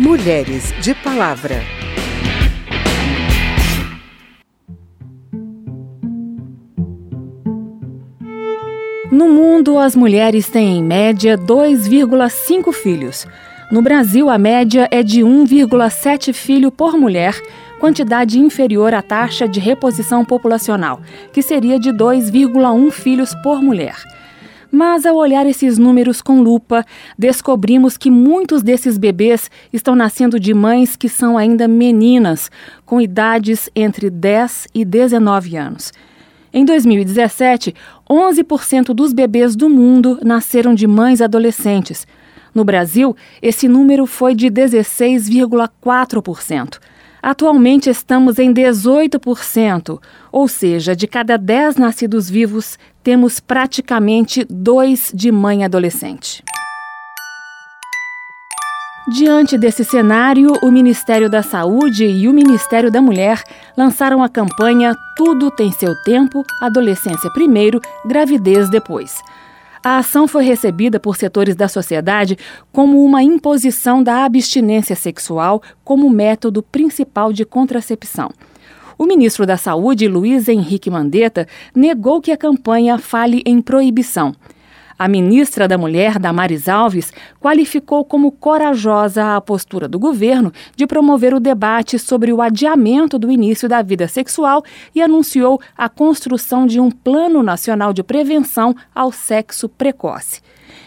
Mulheres de Palavra. No mundo, as mulheres têm em média 2,5 filhos. No Brasil, a média é de 1,7 filho por mulher, quantidade inferior à taxa de reposição populacional, que seria de 2,1 filhos por mulher. Mas ao olhar esses números com lupa, descobrimos que muitos desses bebês estão nascendo de mães que são ainda meninas, com idades entre 10 e 19 anos. Em 2017, 11% dos bebês do mundo nasceram de mães adolescentes. No Brasil, esse número foi de 16,4%. Atualmente estamos em 18%, ou seja, de cada 10 nascidos vivos, temos praticamente dois de mãe adolescente. Diante desse cenário, o Ministério da Saúde e o Ministério da Mulher lançaram a campanha Tudo tem seu tempo, adolescência primeiro, gravidez depois. A ação foi recebida por setores da sociedade como uma imposição da abstinência sexual como método principal de contracepção. O ministro da Saúde, Luiz Henrique Mandetta, negou que a campanha fale em proibição. A ministra da Mulher, Damares Alves, qualificou como corajosa a postura do governo de promover o debate sobre o adiamento do início da vida sexual e anunciou a construção de um Plano Nacional de Prevenção ao Sexo Precoce.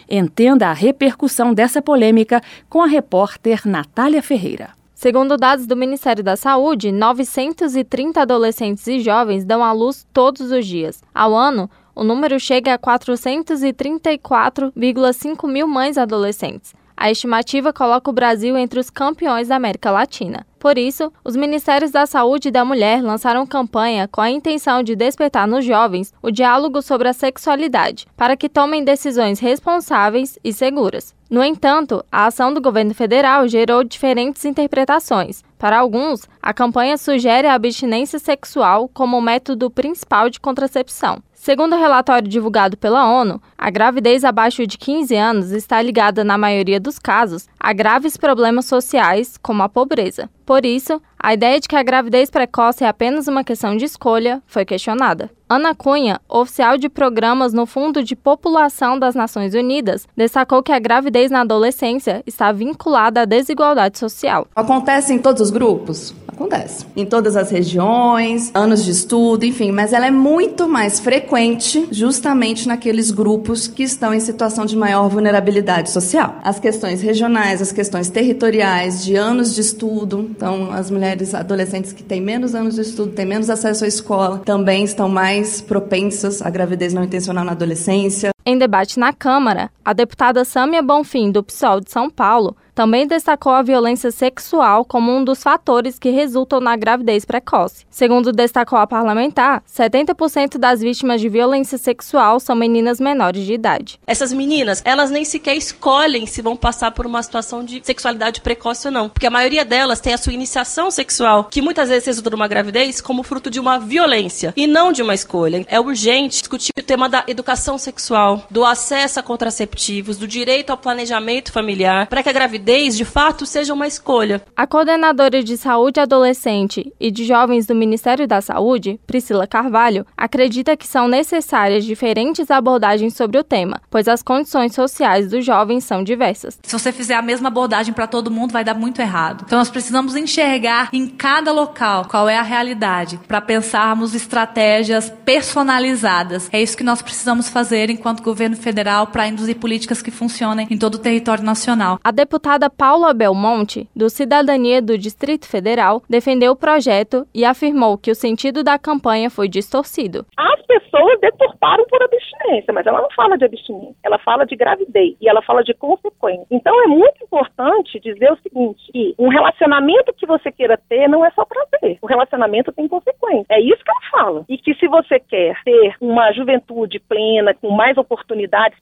Entenda a repercussão dessa polêmica com a repórter Natália Ferreira. Segundo dados do Ministério da Saúde, 930 adolescentes e jovens dão à luz todos os dias. Ao ano, o número chega a 434,5 mil mães adolescentes. A estimativa coloca o Brasil entre os campeões da América Latina. Por isso, os Ministérios da Saúde e da Mulher lançaram campanha com a intenção de despertar nos jovens o diálogo sobre a sexualidade, para que tomem decisões responsáveis e seguras. No entanto, a ação do governo federal gerou diferentes interpretações. Para alguns, a campanha sugere a abstinência sexual como método principal de contracepção. Segundo o relatório divulgado pela ONU, a gravidez abaixo de 15 anos está ligada, na maioria dos casos, a graves problemas sociais, como a pobreza. Por isso, a ideia de que a gravidez precoce é apenas uma questão de escolha foi questionada. Ana Cunha, oficial de programas no Fundo de População das Nações Unidas, destacou que a gravidez na adolescência está vinculada à desigualdade social. Acontece em todos os grupos? Acontece. Em todas as regiões, anos de estudo, enfim, mas ela é muito mais frequente justamente naqueles grupos que estão em situação de maior vulnerabilidade social. As questões regionais, as questões territoriais, de anos de estudo, então as mulheres adolescentes que têm menos anos de estudo, têm menos acesso à escola, também estão mais propensas à gravidez não intencional na adolescência. Em debate na Câmara, a deputada Sâmia Bonfim, do PSOL de São Paulo, também destacou a violência sexual como um dos fatores que resultam na gravidez precoce. Segundo destacou a parlamentar, 70% das vítimas de violência sexual são meninas menores de idade. Essas meninas, elas nem sequer escolhem se vão passar por uma situação de sexualidade precoce ou não, porque a maioria delas tem a sua iniciação sexual, que muitas vezes resulta numa gravidez, como fruto de uma violência e não de uma escolha. É urgente discutir o tema da educação sexual, do acesso a contraceptivos, do direito ao planejamento familiar, para que a gravidez gravidez de fato seja uma escolha. A coordenadora de saúde adolescente e de jovens do Ministério da Saúde, Priscila Carvalho, acredita que são necessárias diferentes abordagens sobre o tema, pois as condições sociais dos jovens são diversas. Se você fizer a mesma abordagem para todo mundo, vai dar muito errado. Então nós precisamos enxergar em cada local qual é a realidade para pensarmos estratégias personalizadas. É isso que nós precisamos fazer enquanto governo federal para induzir políticas que funcionem em todo o território nacional. A deputada deputada Paula Belmonte, do Cidadania do Distrito Federal, defendeu o projeto e afirmou que o sentido da campanha foi distorcido. As pessoas deturparam por abstinência, mas ela não fala de abstinência, ela fala de gravidez e ela fala de consequência. Então é muito importante dizer o seguinte: que um relacionamento que você queira ter não é só prazer. O relacionamento tem consequência. É isso que ela fala. E que se você quer ter uma juventude plena, com mais oportunidades,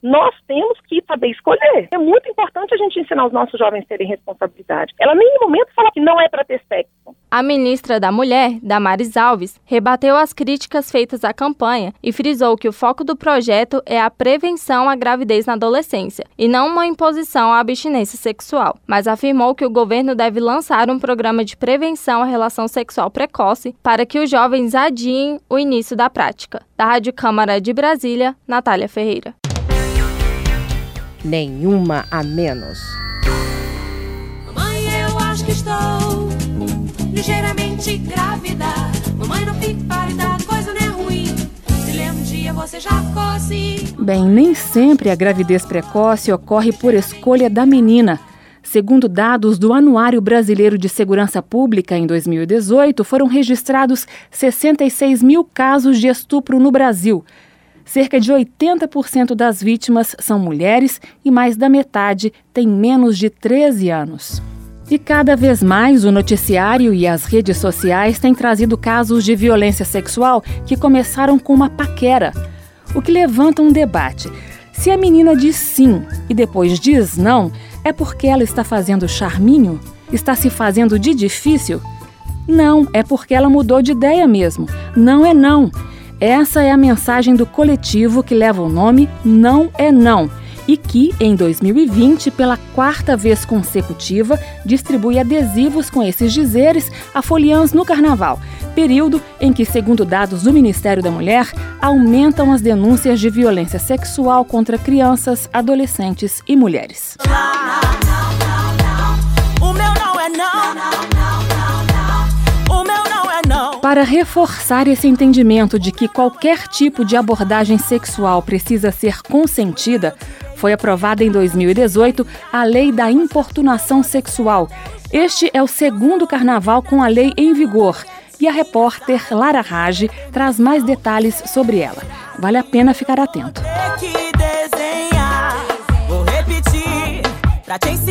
nós temos que saber escolher. É muito importante a gente ensinar os nossos jovens terem responsabilidade. Ela nem em momento fala que não é para ter sexo. A ministra da Mulher, Damares Alves, rebateu as críticas feitas à campanha e frisou que o foco do projeto é a prevenção à gravidez na adolescência e não uma imposição à abstinência sexual, mas afirmou que o governo deve lançar um programa de prevenção à relação sexual precoce para que os jovens adiem o início da prática. Da Rádio Câmara de Brasília, Natália Ferreira. Nenhuma a menos. Ligeiramente grávida. Mamãe, não pálida, coisa não é ruim. Se lê um dia você já ficou assim. Bem, nem sempre a gravidez precoce ocorre por escolha da menina. Segundo dados do Anuário Brasileiro de Segurança Pública, em 2018, foram registrados 66 mil casos de estupro no Brasil. Cerca de 80% das vítimas são mulheres e mais da metade tem menos de 13 anos. E cada vez mais o noticiário e as redes sociais têm trazido casos de violência sexual que começaram com uma paquera, o que levanta um debate. Se a menina diz sim e depois diz não, é porque ela está fazendo charminho? Está se fazendo de difícil? Não, é porque ela mudou de ideia mesmo. Não é não. Essa é a mensagem do coletivo que leva o nome Não é Não e que, em 2020, pela quarta vez consecutiva, distribui adesivos com esses dizeres a foliãs no Carnaval, período em que, segundo dados do Ministério da Mulher, aumentam as denúncias de violência sexual contra crianças, adolescentes e mulheres. É é. Para reforçar esse entendimento de que qualquer tipo de abordagem sexual precisa ser consentida, foi aprovada em 2018 a Lei da Importunação Sexual. Este é o segundo carnaval com a lei em vigor e a repórter Lara Rage traz mais detalhes sobre ela. Vale a pena ficar atento. Pra te.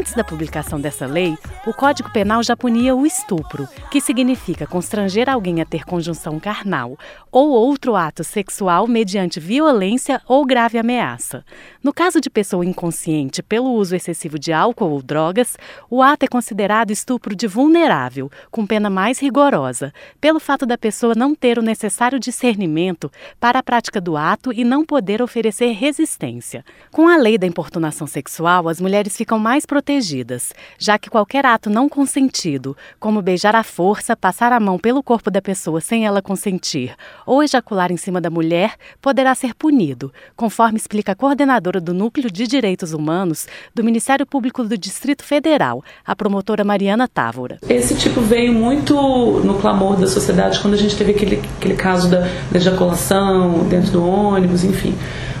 Antes da publicação dessa lei, o Código Penal já punia o estupro, que significa constranger alguém a ter conjunção carnal ou outro ato sexual mediante violência ou grave ameaça. No caso de pessoa inconsciente pelo uso excessivo de álcool ou drogas, o ato é considerado estupro de vulnerável, com pena mais rigorosa, pelo fato da pessoa não ter o necessário discernimento para a prática do ato e não poder oferecer resistência. Com a lei da importunação sexual, as mulheres ficam mais protegidas, já que qualquer ato não consentido, como beijar à força, passar a mão pelo corpo da pessoa sem ela consentir ou ejacular em cima da mulher, poderá ser punido, conforme explica a coordenadora do Núcleo de Direitos Humanos do Ministério Público do Distrito Federal, a promotora Mariana Távora. Esse tipo veio muito no clamor da sociedade quando a gente teve aquele, aquele caso da, da ejaculação dentro do ônibus, enfim.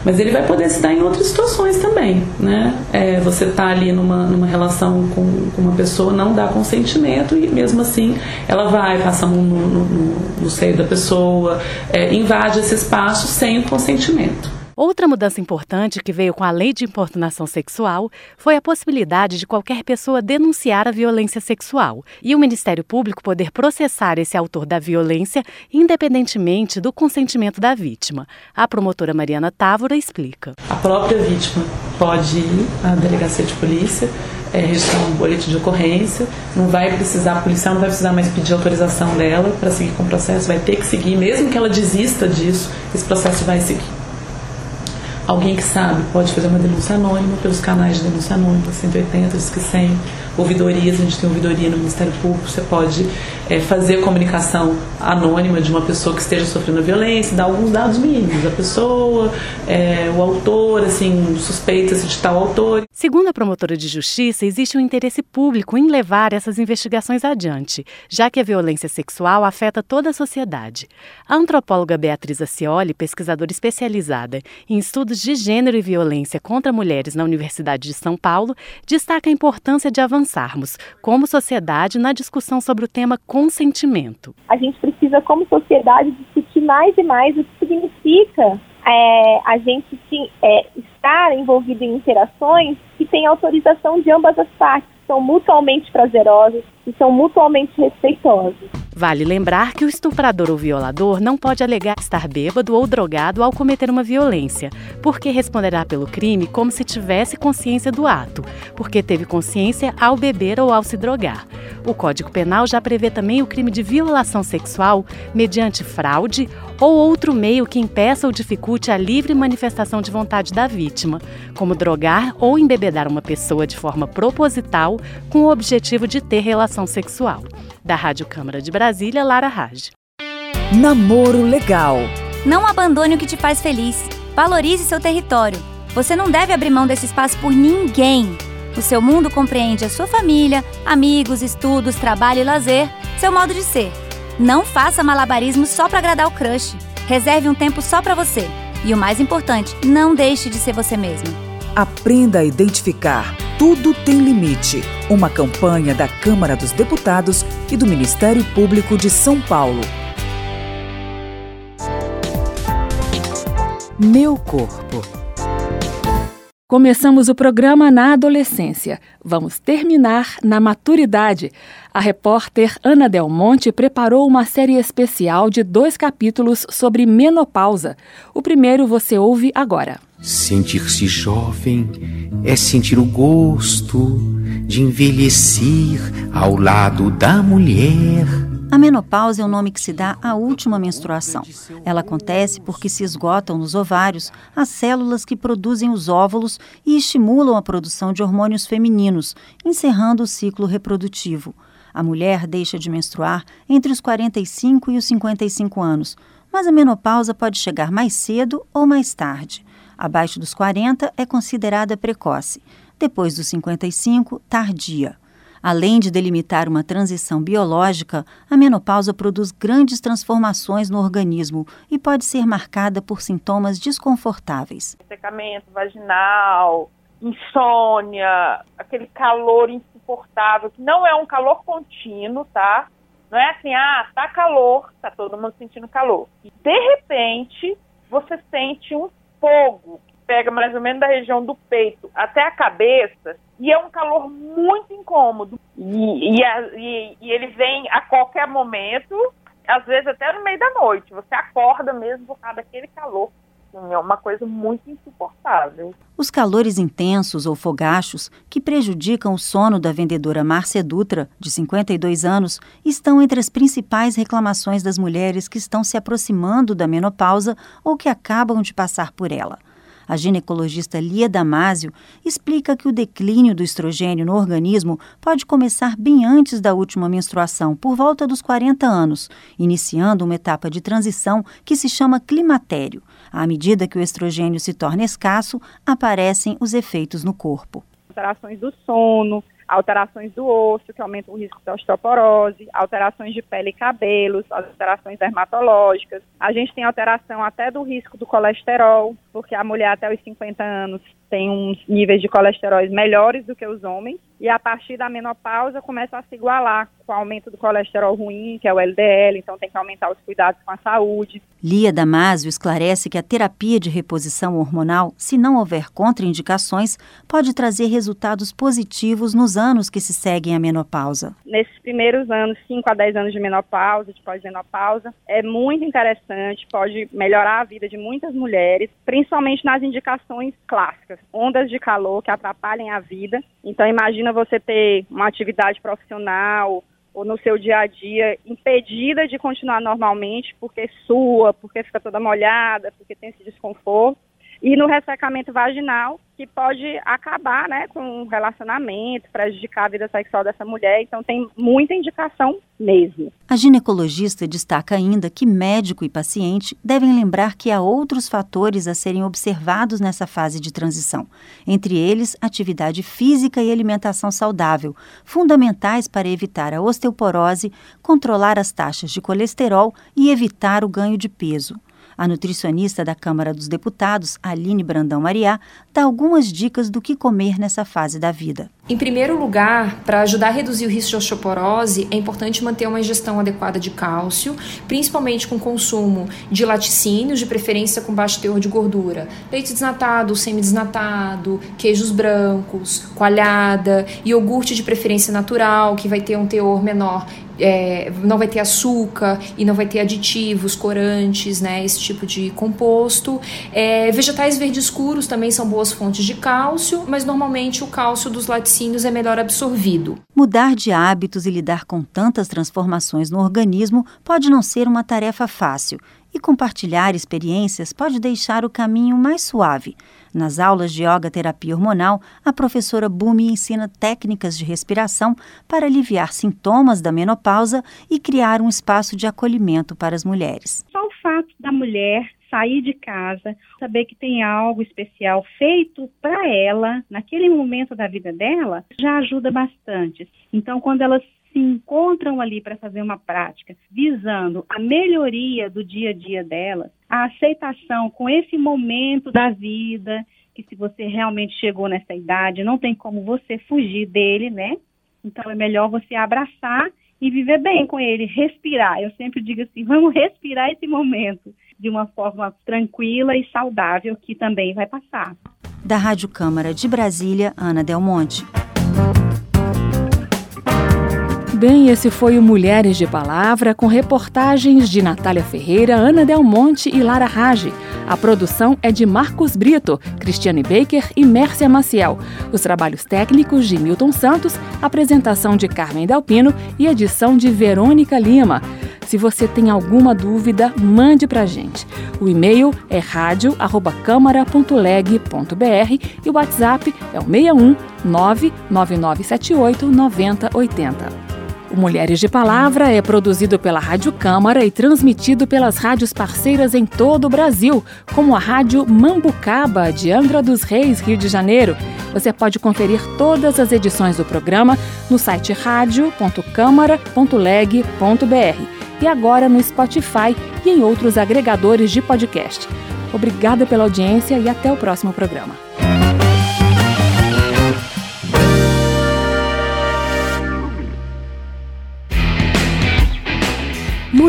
Mas ele vai poder se dar em outras situações também, né? É, você está ali numa, numa relação com, com uma pessoa, não dá consentimento e mesmo assim ela vai passar a mão no, no, no, no seio da pessoa, é, invade esse espaço sem o consentimento. Outra mudança importante que veio com a lei de importunação sexual foi a possibilidade de qualquer pessoa denunciar a violência sexual e o Ministério Público poder processar esse autor da violência independentemente do consentimento da vítima. A promotora Mariana Távora explica. A própria vítima pode ir à delegacia de polícia, é, registrar um boletim de ocorrência, não vai precisar, a policial não vai precisar mais pedir autorização dela para seguir com o processo, vai ter que seguir, mesmo que ela desista disso, esse processo vai seguir. Alguém que sabe pode fazer uma denúncia anônima pelos canais de denúncia anônima, 180, Disque 100, ouvidorias, a gente tem ouvidoria no Ministério Público, você pode é, fazer comunicação anônima de uma pessoa que esteja sofrendo violência, dar alguns dados mínimos, a pessoa, é, o autor, assim, suspeita-se de tal autor. Segundo a promotora de justiça, existe um interesse público em levar essas investigações adiante, já que a violência sexual afeta toda a sociedade. A antropóloga Beatriz Acioli, pesquisadora especializada em estudos de gênero e violência contra mulheres na Universidade de São Paulo, destaca a importância de avançarmos, como sociedade, na discussão sobre o tema consentimento. A gente precisa, como sociedade, discutir mais e mais o que significa é, a gente é, estar envolvido em interações que têm autorização de ambas as partes, que são mutuamente prazerosas, que são mutuamente respeitosas. Vale lembrar que o estuprador ou violador não pode alegar estar bêbado ou drogado ao cometer uma violência, porque responderá pelo crime como se tivesse consciência do ato, porque teve consciência ao beber ou ao se drogar. O Código Penal já prevê também o crime de violação sexual mediante fraude ou outro meio que impeça ou dificulte a livre manifestação de vontade da vítima, como drogar ou embebedar uma pessoa de forma proposital com o objetivo de ter relação sexual. Da Rádio Câmara de Brasília, Lara Raj. Namoro legal. Não abandone o que te faz feliz. Valorize seu território. Você não deve abrir mão desse espaço por ninguém. O seu mundo compreende a sua família, amigos, estudos, trabalho e lazer, seu modo de ser. Não faça malabarismo só para agradar o crush. Reserve um tempo só para você. E o mais importante, não deixe de ser você mesmo. Aprenda a identificar. Tudo tem limite. Uma campanha da Câmara dos Deputados e do Ministério Público de São Paulo. Meu corpo. Começamos o programa na adolescência. Vamos terminar na maturidade. A repórter Ana Del Monte preparou uma série especial de dois capítulos sobre menopausa. O primeiro você ouve agora. Sentir-se jovem é sentir o gosto de envelhecer ao lado da mulher. A menopausa é o nome que se dá à última menstruação. Ela acontece porque se esgotam nos ovários as células que produzem os óvulos e estimulam a produção de hormônios femininos, encerrando o ciclo reprodutivo. A mulher deixa de menstruar entre os 45 e os 55 anos, mas a menopausa pode chegar mais cedo ou mais tarde. Abaixo dos 40 é considerada precoce, depois dos 55, tardia. Além de delimitar uma transição biológica, a menopausa produz grandes transformações no organismo e pode ser marcada por sintomas desconfortáveis. Secamento vaginal, insônia, aquele calor insuportável, que não é um calor contínuo, tá? Não é assim, ah, tá calor, tá todo mundo sentindo calor. E de repente, você sente um fogo pega mais ou menos da região do peito até a cabeça e é um calor muito incômodo. E, e, e, e, ele vem a qualquer momento, às vezes até no meio da noite. Você acorda mesmo por causa daquele calor. É uma coisa muito insuportável. Os calores intensos ou fogachos, que prejudicam o sono da vendedora Márcia Dutra, de 52 anos, estão entre as principais reclamações das mulheres que estão se aproximando da menopausa ou que acabam de passar por ela. A ginecologista Lia Damásio explica que o declínio do estrogênio no organismo pode começar bem antes da última menstruação, por volta dos 40 anos, iniciando uma etapa de transição que se chama climatério. À medida que o estrogênio se torna escasso, aparecem os efeitos no corpo. Alterações do sono, alterações do osso, que aumentam o risco de osteoporose, alterações de pele e cabelos, alterações dermatológicas. A gente tem alteração até do risco do colesterol, porque a mulher até os 50 anos tem uns níveis de colesterol melhores do que os homens, e a partir da menopausa começa a se igualar com o aumento do colesterol ruim, que é o LDL, então tem que aumentar os cuidados com a saúde. Lia Damasio esclarece que a terapia de reposição hormonal, se não houver contraindicações, pode trazer resultados positivos nos anos que se seguem à menopausa. Nesses primeiros anos, 5 a 10 anos de menopausa, de pós-menopausa, é muito interessante, pode melhorar a vida de muitas mulheres, principalmente nas indicações clássicas ondas de calor que atrapalhem a vida. Então, imagina você ter uma atividade profissional ou no seu dia a dia impedida de continuar normalmente porque sua, porque fica toda molhada, porque tem esse desconforto. E no ressecamento vaginal, que pode acabar né, com o relacionamento, prejudicar a vida sexual dessa mulher. Então, tem muita indicação mesmo. A ginecologista destaca ainda que médico e paciente devem lembrar que há outros fatores a serem observados nessa fase de transição, entre eles atividade física e alimentação saudável, fundamentais para evitar a osteoporose, controlar as taxas de colesterol e evitar o ganho de peso. A nutricionista da Câmara dos Deputados, Aline Brandão Mariá, dá algumas dicas do que comer nessa fase da vida. Em primeiro lugar, para ajudar a reduzir o risco de osteoporose, é importante manter uma ingestão adequada de cálcio, principalmente com consumo de laticínios, de preferência com baixo teor de gordura, leite desnatado, semi-desnatado, queijos brancos, coalhada, iogurte de preferência natural, que vai ter um teor menor é, não vai ter açúcar e não vai ter aditivos, corantes, né? Esse tipo de composto. É, vegetais verdes escuros também são boas fontes de cálcio, mas normalmente o cálcio dos laticínios é melhor absorvido. Mudar de hábitos e lidar com tantas transformações no organismo pode não ser uma tarefa fácil e compartilhar experiências pode deixar o caminho mais suave. Nas aulas de yoga terapia hormonal, a professora Bumi ensina técnicas de respiração para aliviar sintomas da menopausa e criar um espaço de acolhimento para as mulheres. Só o fato da mulher sair de casa, saber que tem algo especial feito para ela, naquele momento da vida dela, já ajuda bastante. Então, quando elas se encontram ali para fazer uma prática visando a melhoria do dia a dia delas, a aceitação com esse momento da vida, que se você realmente chegou nessa idade, não tem como você fugir dele, né? Então é melhor você abraçar e viver bem com ele, respirar. Eu sempre digo assim, vamos respirar esse momento de uma forma tranquila e saudável que também vai passar. Da Rádio Câmara de Brasília, Ana Del Monte bem, esse foi o Mulheres de Palavra, com reportagens de Natália Ferreira, Ana Del Monte e Lara Rage. A produção é de Marcos Brito, Cristiane Baker e Mércia Maciel. Os trabalhos técnicos de Milton Santos, apresentação de Carmen Delpino e edição de Verônica Lima. Se você tem alguma dúvida, mande para a gente. O e-mail é radio@câmara.leg.br e o WhatsApp é o 61 99978 9080. O Mulheres de Palavra é produzido pela Rádio Câmara e transmitido pelas rádios parceiras em todo o Brasil, como a Rádio Mambucaba, de Angra dos Reis, Rio de Janeiro. Você pode conferir todas as edições do programa no site radio.câmara.leg.br e agora no Spotify e em outros agregadores de podcast. Obrigada pela audiência e até o próximo programa.